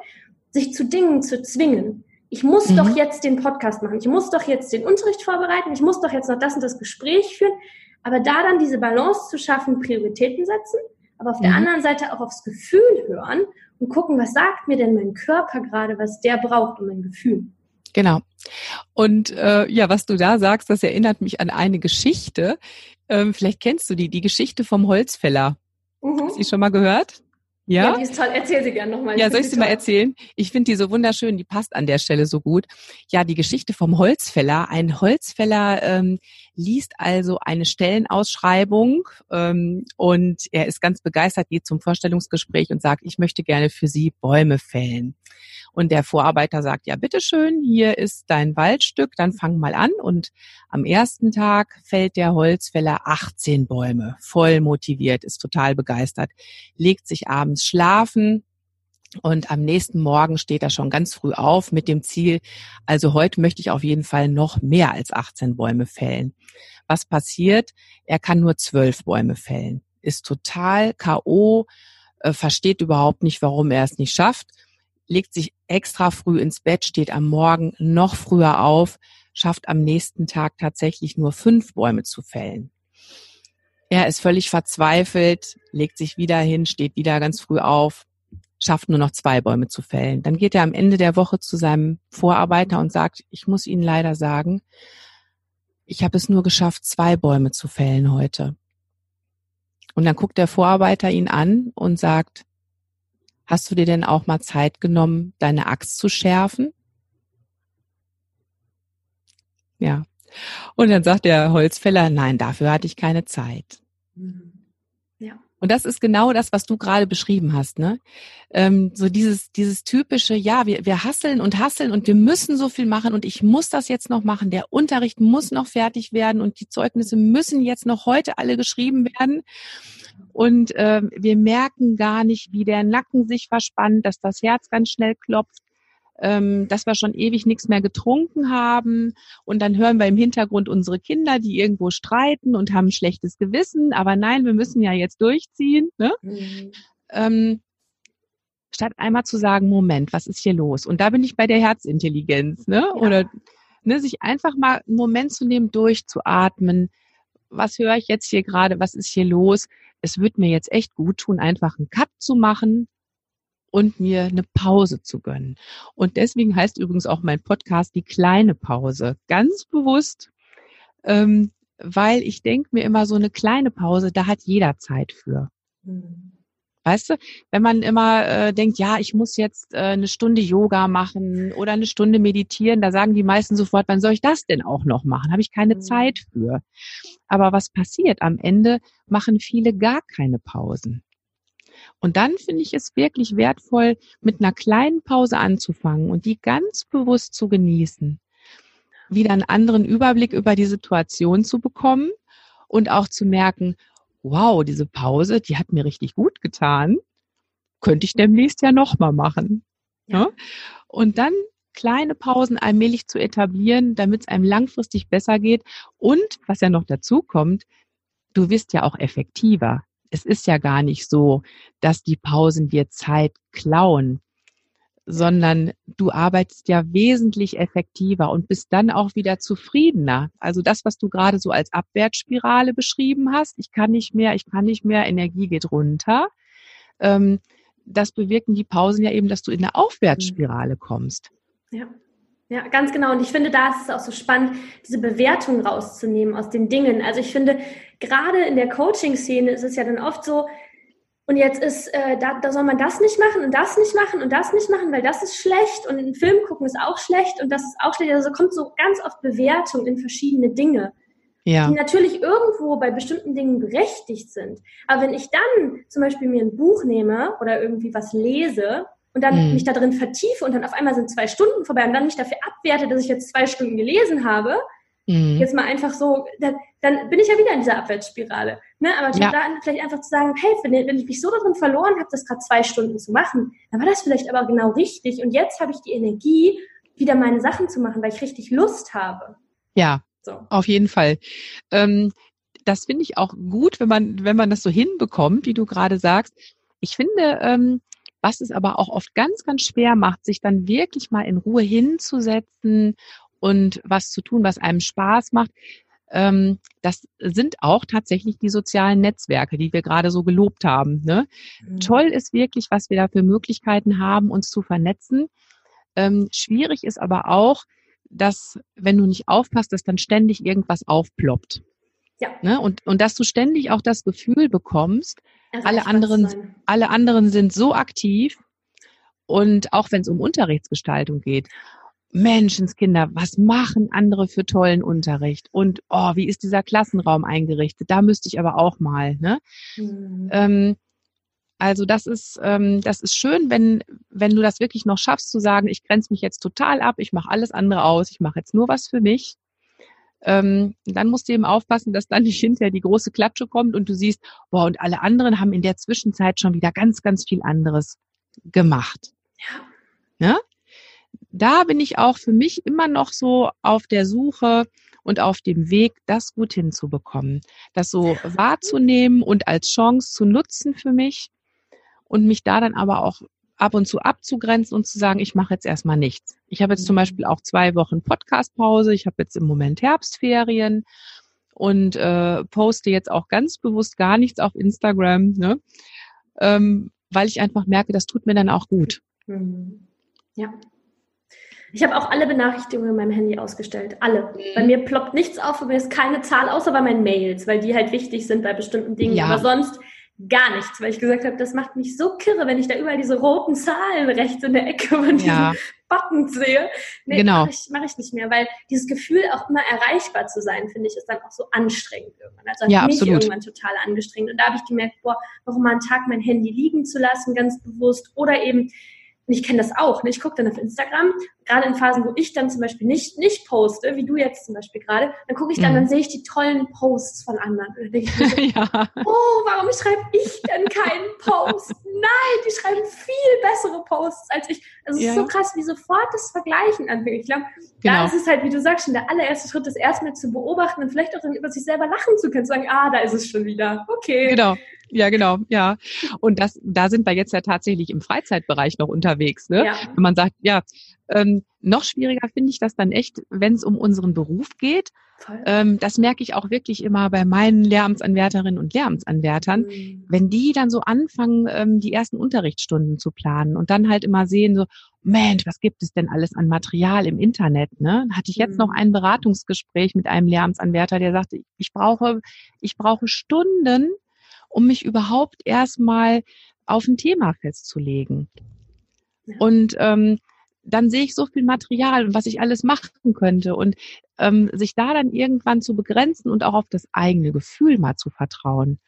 Speaker 2: sich zu Dingen zu zwingen. Ich muss mhm. doch jetzt den Podcast machen, ich muss doch jetzt den Unterricht vorbereiten, ich muss doch jetzt noch das und das Gespräch führen. Aber da dann diese Balance zu schaffen, Prioritäten setzen, aber auf mhm. der anderen Seite auch aufs Gefühl hören und gucken, was sagt mir denn mein Körper gerade, was der braucht und mein Gefühl.
Speaker 1: Genau. Und äh, ja, was du da sagst, das erinnert mich an eine Geschichte. Ähm, vielleicht kennst du die, die Geschichte vom Holzfäller. Mhm. Hast du die schon mal gehört?
Speaker 2: Ja? ja, die ist toll. Erzähl sie gerne nochmal.
Speaker 1: Ja, soll ich sie mal erzählen? Ich finde die so wunderschön, die passt an der Stelle so gut. Ja, die Geschichte vom Holzfäller. Ein Holzfäller, ähm, liest also eine Stellenausschreibung ähm, und er ist ganz begeistert, geht zum Vorstellungsgespräch und sagt, ich möchte gerne für Sie Bäume fällen. Und der Vorarbeiter sagt, ja, bitteschön, hier ist dein Waldstück, dann fang mal an. Und am ersten Tag fällt der Holzfäller 18 Bäume, voll motiviert, ist total begeistert, legt sich abends schlafen, und am nächsten Morgen steht er schon ganz früh auf mit dem Ziel, also heute möchte ich auf jeden Fall noch mehr als 18 Bäume fällen. Was passiert? Er kann nur zwölf Bäume fällen, ist total KO, äh, versteht überhaupt nicht, warum er es nicht schafft, legt sich extra früh ins Bett, steht am Morgen noch früher auf, schafft am nächsten Tag tatsächlich nur fünf Bäume zu fällen. Er ist völlig verzweifelt, legt sich wieder hin, steht wieder ganz früh auf, schafft nur noch zwei Bäume zu fällen. Dann geht er am Ende der Woche zu seinem Vorarbeiter und sagt, ich muss Ihnen leider sagen, ich habe es nur geschafft, zwei Bäume zu fällen heute. Und dann guckt der Vorarbeiter ihn an und sagt, hast du dir denn auch mal Zeit genommen, deine Axt zu schärfen? Ja. Und dann sagt der Holzfäller, nein, dafür hatte ich keine Zeit. Mhm. Und das ist genau das, was du gerade beschrieben hast, ne? Ähm, so dieses, dieses typische, ja, wir, wir hasseln und hasseln und wir müssen so viel machen und ich muss das jetzt noch machen. Der Unterricht muss noch fertig werden und die Zeugnisse müssen jetzt noch heute alle geschrieben werden. Und äh, wir merken gar nicht, wie der Nacken sich verspannt, dass das Herz ganz schnell klopft ähm, dass wir schon ewig nichts mehr getrunken haben und dann hören wir im Hintergrund unsere Kinder, die irgendwo streiten und haben ein schlechtes Gewissen, aber nein, wir müssen ja jetzt durchziehen. Ne? Mhm. Ähm, statt einmal zu sagen, Moment, was ist hier los? Und da bin ich bei der Herzintelligenz, ne? Ja. Oder ne, sich einfach mal einen Moment zu nehmen, durchzuatmen. Was höre ich jetzt hier gerade? Was ist hier los? Es wird mir jetzt echt gut tun, einfach einen Cut zu machen, und mir eine Pause zu gönnen. Und deswegen heißt übrigens auch mein Podcast die kleine Pause. Ganz bewusst, ähm, weil ich denke mir immer so eine kleine Pause, da hat jeder Zeit für. Mhm. Weißt du, wenn man immer äh, denkt, ja, ich muss jetzt äh, eine Stunde Yoga machen oder eine Stunde meditieren, da sagen die meisten sofort, wann soll ich das denn auch noch machen? Habe ich keine mhm. Zeit für. Aber was passiert? Am Ende machen viele gar keine Pausen. Und dann finde ich es wirklich wertvoll, mit einer kleinen Pause anzufangen und die ganz bewusst zu genießen. Wieder einen anderen Überblick über die Situation zu bekommen und auch zu merken, wow, diese Pause, die hat mir richtig gut getan. Könnte ich demnächst ja nochmal machen. Ja. Und dann kleine Pausen allmählich zu etablieren, damit es einem langfristig besser geht. Und was ja noch dazu kommt, du wirst ja auch effektiver es ist ja gar nicht so, dass die Pausen dir Zeit klauen, sondern du arbeitest ja wesentlich effektiver und bist dann auch wieder zufriedener. Also das, was du gerade so als Abwärtsspirale beschrieben hast, ich kann nicht mehr, ich kann nicht mehr, Energie geht runter. Ähm, das bewirken die Pausen ja eben, dass du in eine Aufwärtsspirale kommst.
Speaker 2: Ja. Ja, ganz genau. Und ich finde, da ist es auch so spannend, diese Bewertung rauszunehmen aus den Dingen. Also ich finde, gerade in der Coaching-Szene ist es ja dann oft so, und jetzt ist, äh, da, da soll man das nicht machen und das nicht machen und das nicht machen, weil das ist schlecht und einen Film gucken ist auch schlecht und das ist auch schlecht. Also kommt so ganz oft Bewertung in verschiedene Dinge, ja. die natürlich irgendwo bei bestimmten Dingen berechtigt sind. Aber wenn ich dann zum Beispiel mir ein Buch nehme oder irgendwie was lese und dann mhm. mich da drin vertiefe und dann auf einmal sind zwei Stunden vorbei und dann mich dafür abwerte, dass ich jetzt zwei Stunden gelesen habe, mhm. jetzt mal einfach so, dann, dann, bin ich ja wieder in dieser Abwärtsspirale. Ne? Aber ja. dann vielleicht einfach zu sagen, hey, wenn, wenn ich mich so darin verloren habe, das gerade zwei Stunden zu machen, dann war das vielleicht aber genau richtig und jetzt habe ich die Energie, wieder meine Sachen zu machen, weil ich richtig Lust habe.
Speaker 1: Ja, so. auf jeden Fall. Ähm, das finde ich auch gut, wenn man, wenn man das so hinbekommt, wie du gerade sagst. Ich finde, ähm, was es aber auch oft ganz, ganz schwer macht, sich dann wirklich mal in Ruhe hinzusetzen und was zu tun, was einem Spaß macht. Ähm, das sind auch tatsächlich die sozialen Netzwerke, die wir gerade so gelobt haben. Ne? Mhm. Toll ist wirklich, was wir da für Möglichkeiten haben, uns zu vernetzen. Ähm, schwierig ist aber auch, dass, wenn du nicht aufpasst, dass dann ständig irgendwas aufploppt. Ja. Ne? Und, und dass du ständig auch das Gefühl bekommst, alle anderen, alle anderen sind so aktiv und auch wenn es um Unterrichtsgestaltung geht, Menschenskinder, was machen andere für tollen Unterricht? Und oh, wie ist dieser Klassenraum eingerichtet? Da müsste ich aber auch mal. Ne? Mhm. Ähm, also das ist, ähm, das ist schön, wenn, wenn du das wirklich noch schaffst zu sagen, ich grenze mich jetzt total ab, ich mache alles andere aus, ich mache jetzt nur was für mich. Ähm, dann musst du eben aufpassen, dass dann nicht hinterher die große Klatsche kommt und du siehst, boah, und alle anderen haben in der Zwischenzeit schon wieder ganz, ganz viel anderes gemacht. Ja. ja? Da bin ich auch für mich immer noch so auf der Suche und auf dem Weg, das gut hinzubekommen. Das so wahrzunehmen und als Chance zu nutzen für mich und mich da dann aber auch ab und zu abzugrenzen und zu sagen, ich mache jetzt erstmal nichts. Ich habe jetzt zum mhm. Beispiel auch zwei Wochen Podcast-Pause. Ich habe jetzt im Moment Herbstferien und äh, poste jetzt auch ganz bewusst gar nichts auf Instagram, ne? ähm, weil ich einfach merke, das tut mir dann auch gut.
Speaker 2: Mhm. Ja. Ich habe auch alle Benachrichtigungen in meinem Handy ausgestellt. Alle. Mhm. Bei mir ploppt nichts auf, bei mir ist keine Zahl, außer bei meinen Mails, weil die halt wichtig sind bei bestimmten Dingen. Ja. Aber sonst gar nichts, weil ich gesagt habe, das macht mich so kirre, wenn ich da überall diese roten Zahlen rechts in der Ecke von ja. diesen Buttons sehe. Nee, genau. mache ich, mach ich nicht mehr, weil dieses Gefühl, auch immer erreichbar zu sein, finde ich, ist dann auch so anstrengend irgendwann. Also ja, mich absolut. irgendwann total angestrengt. Und da habe ich gemerkt, boah, warum mal einen Tag mein Handy liegen zu lassen, ganz bewusst. Oder eben ich kenne das auch. Ne? Ich gucke dann auf Instagram, gerade in Phasen, wo ich dann zum Beispiel nicht, nicht poste, wie du jetzt zum Beispiel gerade, dann gucke ich dann, mhm. dann sehe ich die tollen Posts von anderen. Und dann denke ich mir so, ja. oh, warum schreibe ich denn keinen Post? Nein, die schreiben viel bessere Posts als ich. Also es ja. ist so krass, wie sofort das Vergleichen anfängt. Ich glaube, genau. da ist es halt, wie du sagst, schon der allererste Schritt, das erstmal zu beobachten und vielleicht auch dann über sich selber lachen zu können, zu sagen, ah, da ist es schon wieder. Okay.
Speaker 1: Genau. Ja, genau, ja. Und das, da sind wir jetzt ja tatsächlich im Freizeitbereich noch unterwegs, ne? Ja. Wenn man sagt, ja, ähm, noch schwieriger finde ich das dann echt, wenn es um unseren Beruf geht. Ähm, das merke ich auch wirklich immer bei meinen Lehramtsanwärterinnen und Lehramtsanwärtern, mhm. wenn die dann so anfangen, ähm, die ersten Unterrichtsstunden zu planen und dann halt immer sehen, so, Mensch, was gibt es denn alles an Material im Internet? Ne? Hatte ich jetzt mhm. noch ein Beratungsgespräch mit einem Lehramtsanwärter, der sagte, ich brauche, ich brauche Stunden, um mich überhaupt erstmal auf ein Thema festzulegen. Ja. Und ähm, dann sehe ich so viel Material und was ich alles machen könnte und ähm, sich da dann irgendwann zu begrenzen und auch auf das eigene Gefühl mal zu vertrauen.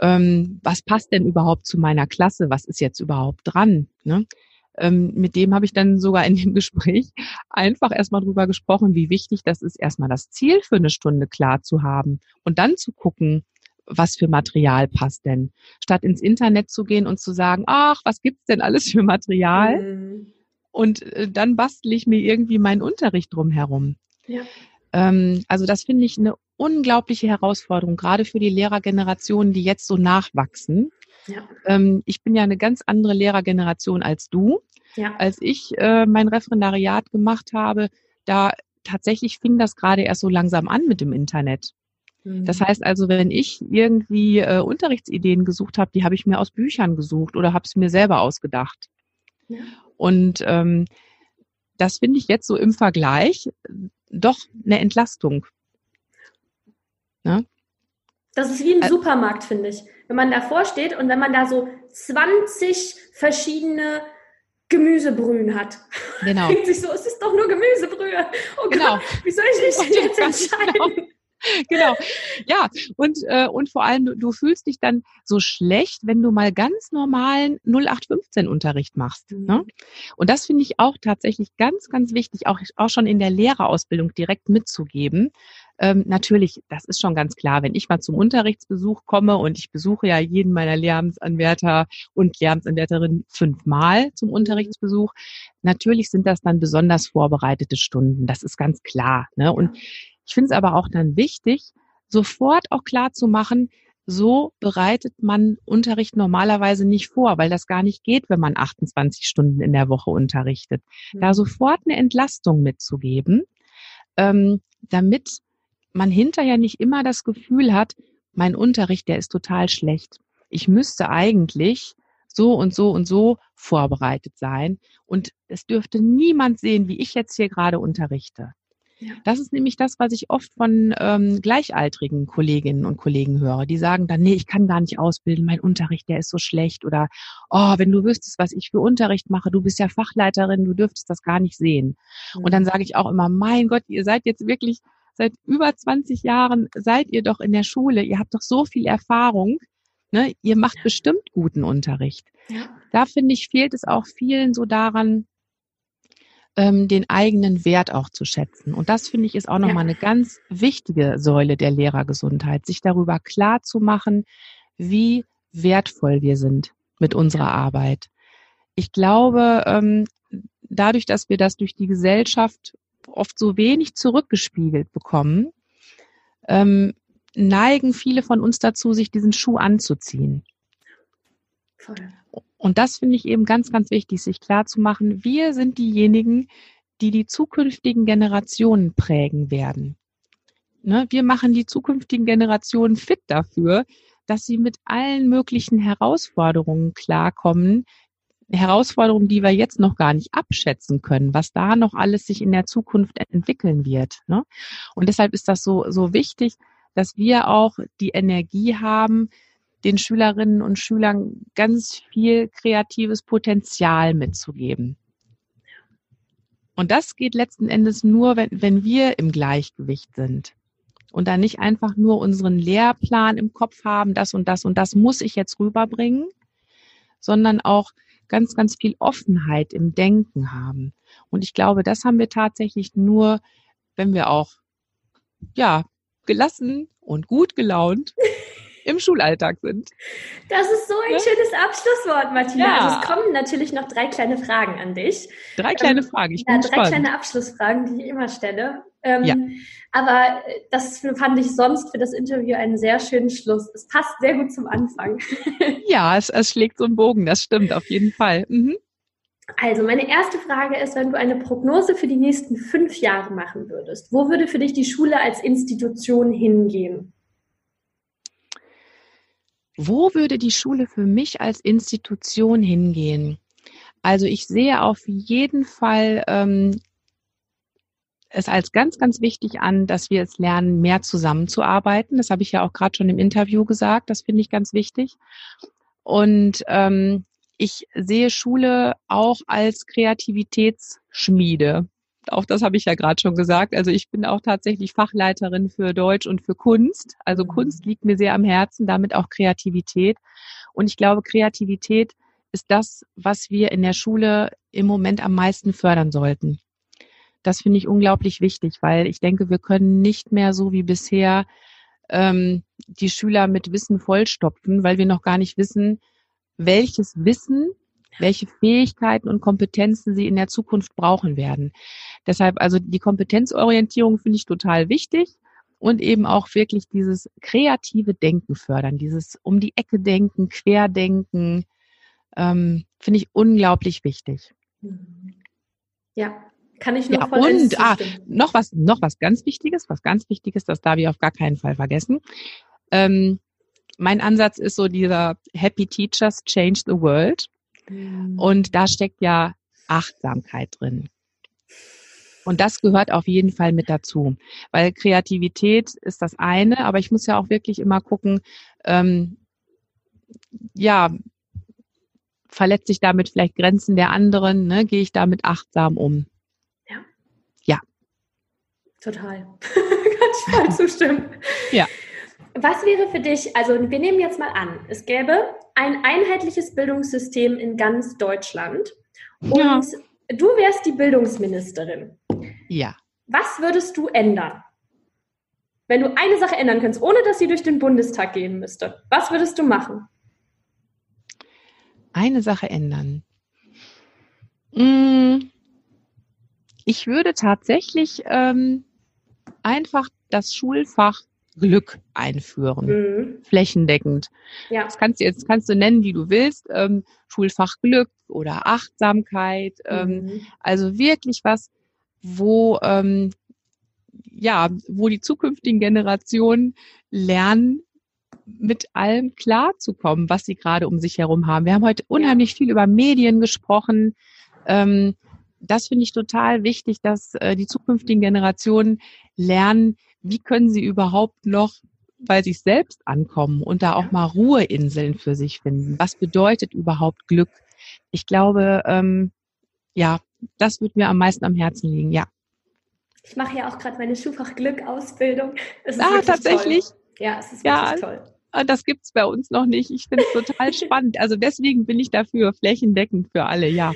Speaker 1: Ähm, was passt denn überhaupt zu meiner Klasse? Was ist jetzt überhaupt dran? Ne? Ähm, mit dem habe ich dann sogar in dem Gespräch einfach erstmal drüber gesprochen, wie wichtig das ist, erstmal das Ziel für eine Stunde klar zu haben und dann zu gucken, was für Material passt denn? Statt ins Internet zu gehen und zu sagen, ach, was gibt's denn alles für Material? Mhm. Und äh, dann bastel ich mir irgendwie meinen Unterricht drumherum. Ja. Ähm, also das finde ich eine unglaubliche Herausforderung, gerade für die Lehrergenerationen, die jetzt so nachwachsen. Ja. Ähm, ich bin ja eine ganz andere Lehrergeneration als du. Ja. Als ich äh, mein Referendariat gemacht habe, da tatsächlich fing das gerade erst so langsam an mit dem Internet. Das heißt also, wenn ich irgendwie äh, Unterrichtsideen gesucht habe, die habe ich mir aus Büchern gesucht oder habe es mir selber ausgedacht. Ja. Und ähm, das finde ich jetzt so im Vergleich doch eine Entlastung.
Speaker 2: Ne? Das ist wie im Supermarkt, finde ich. Wenn man davor steht und wenn man da so 20 verschiedene Gemüsebrühen hat. Genau. Denkt sich so, es ist doch nur Gemüsebrühe. Oh genau. Gott, wie soll ich mich jetzt entscheiden? Genau.
Speaker 1: genau. Ja, und, äh, und vor allem, du, du fühlst dich dann so schlecht, wenn du mal ganz normalen 0815-Unterricht machst. Mhm. Ne? Und das finde ich auch tatsächlich ganz, ganz wichtig, auch, auch schon in der Lehrerausbildung direkt mitzugeben. Ähm, natürlich, das ist schon ganz klar, wenn ich mal zum Unterrichtsbesuch komme und ich besuche ja jeden meiner Lehramtsanwärter und Lehramtsanwärterinnen fünfmal zum mhm. Unterrichtsbesuch, natürlich sind das dann besonders vorbereitete Stunden. Das ist ganz klar. Ne? Und ich finde es aber auch dann wichtig, sofort auch klar zu machen, so bereitet man Unterricht normalerweise nicht vor, weil das gar nicht geht, wenn man 28 Stunden in der Woche unterrichtet. Mhm. Da sofort eine Entlastung mitzugeben, ähm, damit man hinterher nicht immer das Gefühl hat, mein Unterricht, der ist total schlecht. Ich müsste eigentlich so und so und so vorbereitet sein und es dürfte niemand sehen, wie ich jetzt hier gerade unterrichte. Das ist nämlich das, was ich oft von ähm, gleichaltrigen Kolleginnen und Kollegen höre. Die sagen dann, nee, ich kann gar nicht ausbilden, mein Unterricht, der ist so schlecht. Oder, oh, wenn du wüsstest, was ich für Unterricht mache, du bist ja Fachleiterin, du dürftest das gar nicht sehen. Mhm. Und dann sage ich auch immer, mein Gott, ihr seid jetzt wirklich seit über 20 Jahren, seid ihr doch in der Schule, ihr habt doch so viel Erfahrung. Ne? Ihr macht bestimmt guten Unterricht. Ja. Da finde ich, fehlt es auch vielen so daran, ähm, den eigenen Wert auch zu schätzen. Und das finde ich ist auch nochmal ja. eine ganz wichtige Säule der Lehrergesundheit, sich darüber klar zu machen, wie wertvoll wir sind mit unserer Arbeit. Ich glaube, ähm, dadurch, dass wir das durch die Gesellschaft oft so wenig zurückgespiegelt bekommen, ähm, neigen viele von uns dazu, sich diesen Schuh anzuziehen. Voll. Und das finde ich eben ganz, ganz wichtig, sich klar zu machen, wir sind diejenigen, die die zukünftigen Generationen prägen werden. Ne? Wir machen die zukünftigen Generationen fit dafür, dass sie mit allen möglichen Herausforderungen klarkommen, Herausforderungen, die wir jetzt noch gar nicht abschätzen können, was da noch alles sich in der Zukunft entwickeln wird. Ne? Und deshalb ist das so, so wichtig, dass wir auch die Energie haben, den Schülerinnen und Schülern ganz viel kreatives Potenzial mitzugeben. Und das geht letzten Endes nur, wenn, wenn wir im Gleichgewicht sind und dann nicht einfach nur unseren Lehrplan im Kopf haben, das und das und das muss ich jetzt rüberbringen, sondern auch ganz, ganz viel Offenheit im Denken haben. Und ich glaube, das haben wir tatsächlich nur, wenn wir auch, ja, gelassen und gut gelaunt im Schulalltag sind.
Speaker 2: Das ist so ein ja? schönes Abschlusswort, Martina. Ja. Also es kommen natürlich noch drei kleine Fragen an dich.
Speaker 1: Drei kleine ähm, Fragen.
Speaker 2: Ich bin ja, drei gespannt. kleine Abschlussfragen, die ich immer stelle. Ähm, ja. Aber das fand ich sonst für das Interview einen sehr schönen Schluss. Es passt sehr gut zum Anfang.
Speaker 1: ja, es, es schlägt so einen Bogen, das stimmt auf jeden Fall. Mhm.
Speaker 2: Also meine erste Frage ist, wenn du eine Prognose für die nächsten fünf Jahre machen würdest, wo würde für dich die Schule als Institution hingehen?
Speaker 1: Wo würde die Schule für mich als Institution hingehen? Also ich sehe auf jeden Fall ähm, es als ganz, ganz wichtig an, dass wir es lernen, mehr zusammenzuarbeiten. Das habe ich ja auch gerade schon im Interview gesagt. Das finde ich ganz wichtig. Und ähm, ich sehe Schule auch als Kreativitätsschmiede auch das habe ich ja gerade schon gesagt. Also ich bin auch tatsächlich Fachleiterin für Deutsch und für Kunst. Also mhm. Kunst liegt mir sehr am Herzen, damit auch Kreativität. Und ich glaube, Kreativität ist das, was wir in der Schule im Moment am meisten fördern sollten. Das finde ich unglaublich wichtig, weil ich denke, wir können nicht mehr so wie bisher ähm, die Schüler mit Wissen vollstopfen, weil wir noch gar nicht wissen, welches Wissen welche Fähigkeiten und Kompetenzen sie in der Zukunft brauchen werden. Deshalb also die Kompetenzorientierung finde ich total wichtig und eben auch wirklich dieses kreative Denken fördern, dieses um die Ecke denken, querdenken, ähm, finde ich unglaublich wichtig.
Speaker 2: Ja, kann ich nur
Speaker 1: ja, und ah, noch was, noch was ganz Wichtiges, was ganz Wichtiges, das darf ich auf gar keinen Fall vergessen. Ähm, mein Ansatz ist so dieser Happy Teachers Change the World. Mhm. Und da steckt ja Achtsamkeit drin. Und das gehört auf jeden Fall mit dazu, weil Kreativität ist das eine, aber ich muss ja auch wirklich immer gucken, ähm, ja, verletze ich damit vielleicht Grenzen der anderen, ne? gehe ich damit achtsam um.
Speaker 2: Ja.
Speaker 1: Ja.
Speaker 2: Total. Kann ich zustimmen.
Speaker 1: ja.
Speaker 2: Was wäre für dich, also wir nehmen jetzt mal an, es gäbe ein einheitliches Bildungssystem in ganz Deutschland und ja. du wärst die Bildungsministerin.
Speaker 1: Ja.
Speaker 2: Was würdest du ändern? Wenn du eine Sache ändern könntest, ohne dass sie durch den Bundestag gehen müsste, was würdest du machen?
Speaker 1: Eine Sache ändern. Mm. Ich würde tatsächlich ähm, einfach das Schulfach Glück einführen, mhm. flächendeckend. Ja. Das kannst du jetzt kannst du nennen, wie du willst, ähm, Schulfach Glück oder Achtsamkeit. Ähm, mhm. Also wirklich was, wo ähm, ja, wo die zukünftigen Generationen lernen, mit allem klarzukommen, was sie gerade um sich herum haben. Wir haben heute unheimlich viel über Medien gesprochen. Ähm, das finde ich total wichtig, dass äh, die zukünftigen Generationen lernen, wie können sie überhaupt noch bei sich selbst ankommen und da auch mal Ruheinseln für sich finden. Was bedeutet überhaupt Glück? Ich glaube, ähm, ja, das wird mir am meisten am Herzen liegen, ja.
Speaker 2: Ich mache ja auch gerade meine Schulfach Glück-Ausbildung.
Speaker 1: Ah, tatsächlich?
Speaker 2: Toll. Ja, es ist wirklich ja, toll.
Speaker 1: Ah, das gibt's bei uns noch nicht. Ich finde es total spannend. Also deswegen bin ich dafür flächendeckend für alle, ja.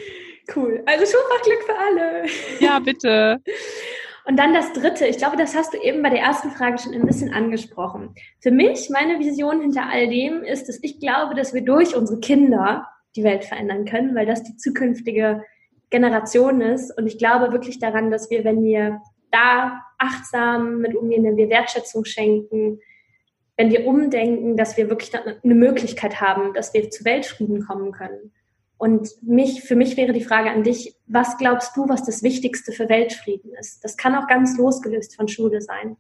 Speaker 2: Cool. Also Schulfachglück für alle.
Speaker 1: Ja, bitte.
Speaker 2: Und dann das Dritte. Ich glaube, das hast du eben bei der ersten Frage schon ein bisschen angesprochen. Für mich, meine Vision hinter all dem ist, dass ich glaube, dass wir durch unsere Kinder die Welt verändern können, weil das die zukünftige Generation ist. Und ich glaube wirklich daran, dass wir, wenn wir da achtsam mit umgehen, wenn wir Wertschätzung schenken, wenn wir umdenken, dass wir wirklich eine Möglichkeit haben, dass wir zu Weltfrieden kommen können. Und mich, für mich wäre die Frage an dich, was glaubst du, was das Wichtigste für Weltfrieden ist? Das kann auch ganz losgelöst von Schule sein.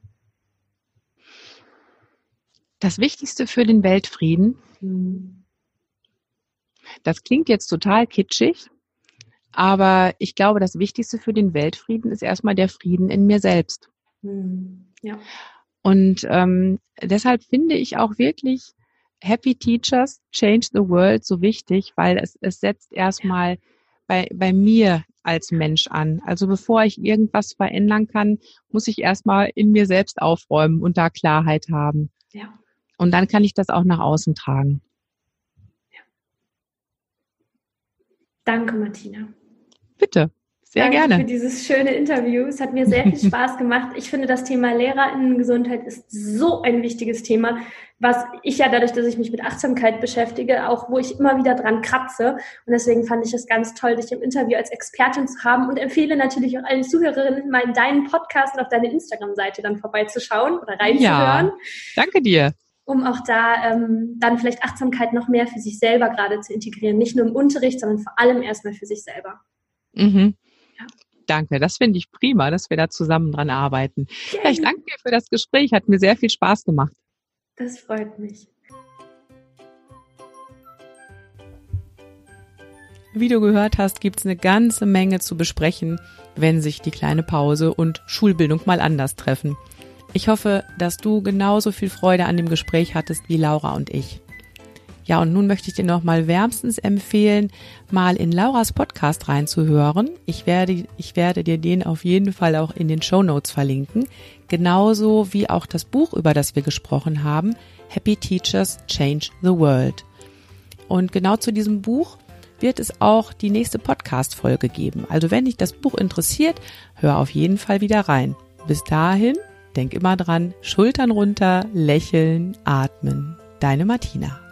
Speaker 1: Das Wichtigste für den Weltfrieden? Das klingt jetzt total kitschig, aber ich glaube, das Wichtigste für den Weltfrieden ist erstmal der Frieden in mir selbst. Hm. Ja. Und ähm, deshalb finde ich auch wirklich Happy Teachers Change the World so wichtig, weil es, es setzt erstmal bei, bei mir als Mensch an. Also bevor ich irgendwas verändern kann, muss ich erstmal in mir selbst aufräumen und da Klarheit haben. Ja. Und dann kann ich das auch nach außen tragen. Ja.
Speaker 2: Danke, Martina.
Speaker 1: Bitte. Sehr
Speaker 2: Danke
Speaker 1: gerne.
Speaker 2: für dieses schöne Interview. Es hat mir sehr viel Spaß gemacht. Ich finde, das Thema Lehrerinnengesundheit ist so ein wichtiges Thema, was ich ja dadurch, dass ich mich mit Achtsamkeit beschäftige, auch wo ich immer wieder dran kratze. Und deswegen fand ich es ganz toll, dich im Interview als Expertin zu haben und empfehle natürlich auch allen Zuhörerinnen, mal in deinen Podcast und auf deine Instagram-Seite dann vorbeizuschauen oder reinzuhören. Ja,
Speaker 1: danke dir
Speaker 2: um auch da ähm, dann vielleicht Achtsamkeit noch mehr für sich selber gerade zu integrieren. Nicht nur im Unterricht, sondern vor allem erstmal für sich selber.
Speaker 1: Mhm. Danke, das finde ich prima, dass wir da zusammen dran arbeiten. Ja, ich danke dir für das Gespräch, hat mir sehr viel Spaß gemacht.
Speaker 2: Das freut mich.
Speaker 1: Wie du gehört hast, gibt es eine ganze Menge zu besprechen, wenn sich die kleine Pause und Schulbildung mal anders treffen. Ich hoffe, dass du genauso viel Freude an dem Gespräch hattest wie Laura und ich. Ja, und nun möchte ich dir noch mal wärmstens empfehlen, mal in Lauras Podcast reinzuhören. Ich werde, ich werde dir den auf jeden Fall auch in den Show Notes verlinken. Genauso wie auch das Buch, über das wir gesprochen haben. Happy Teachers Change the World. Und genau zu diesem Buch wird es auch die nächste Podcast-Folge geben. Also wenn dich das Buch interessiert, hör auf jeden Fall wieder rein. Bis dahin, denk immer dran, Schultern runter, lächeln, atmen. Deine Martina.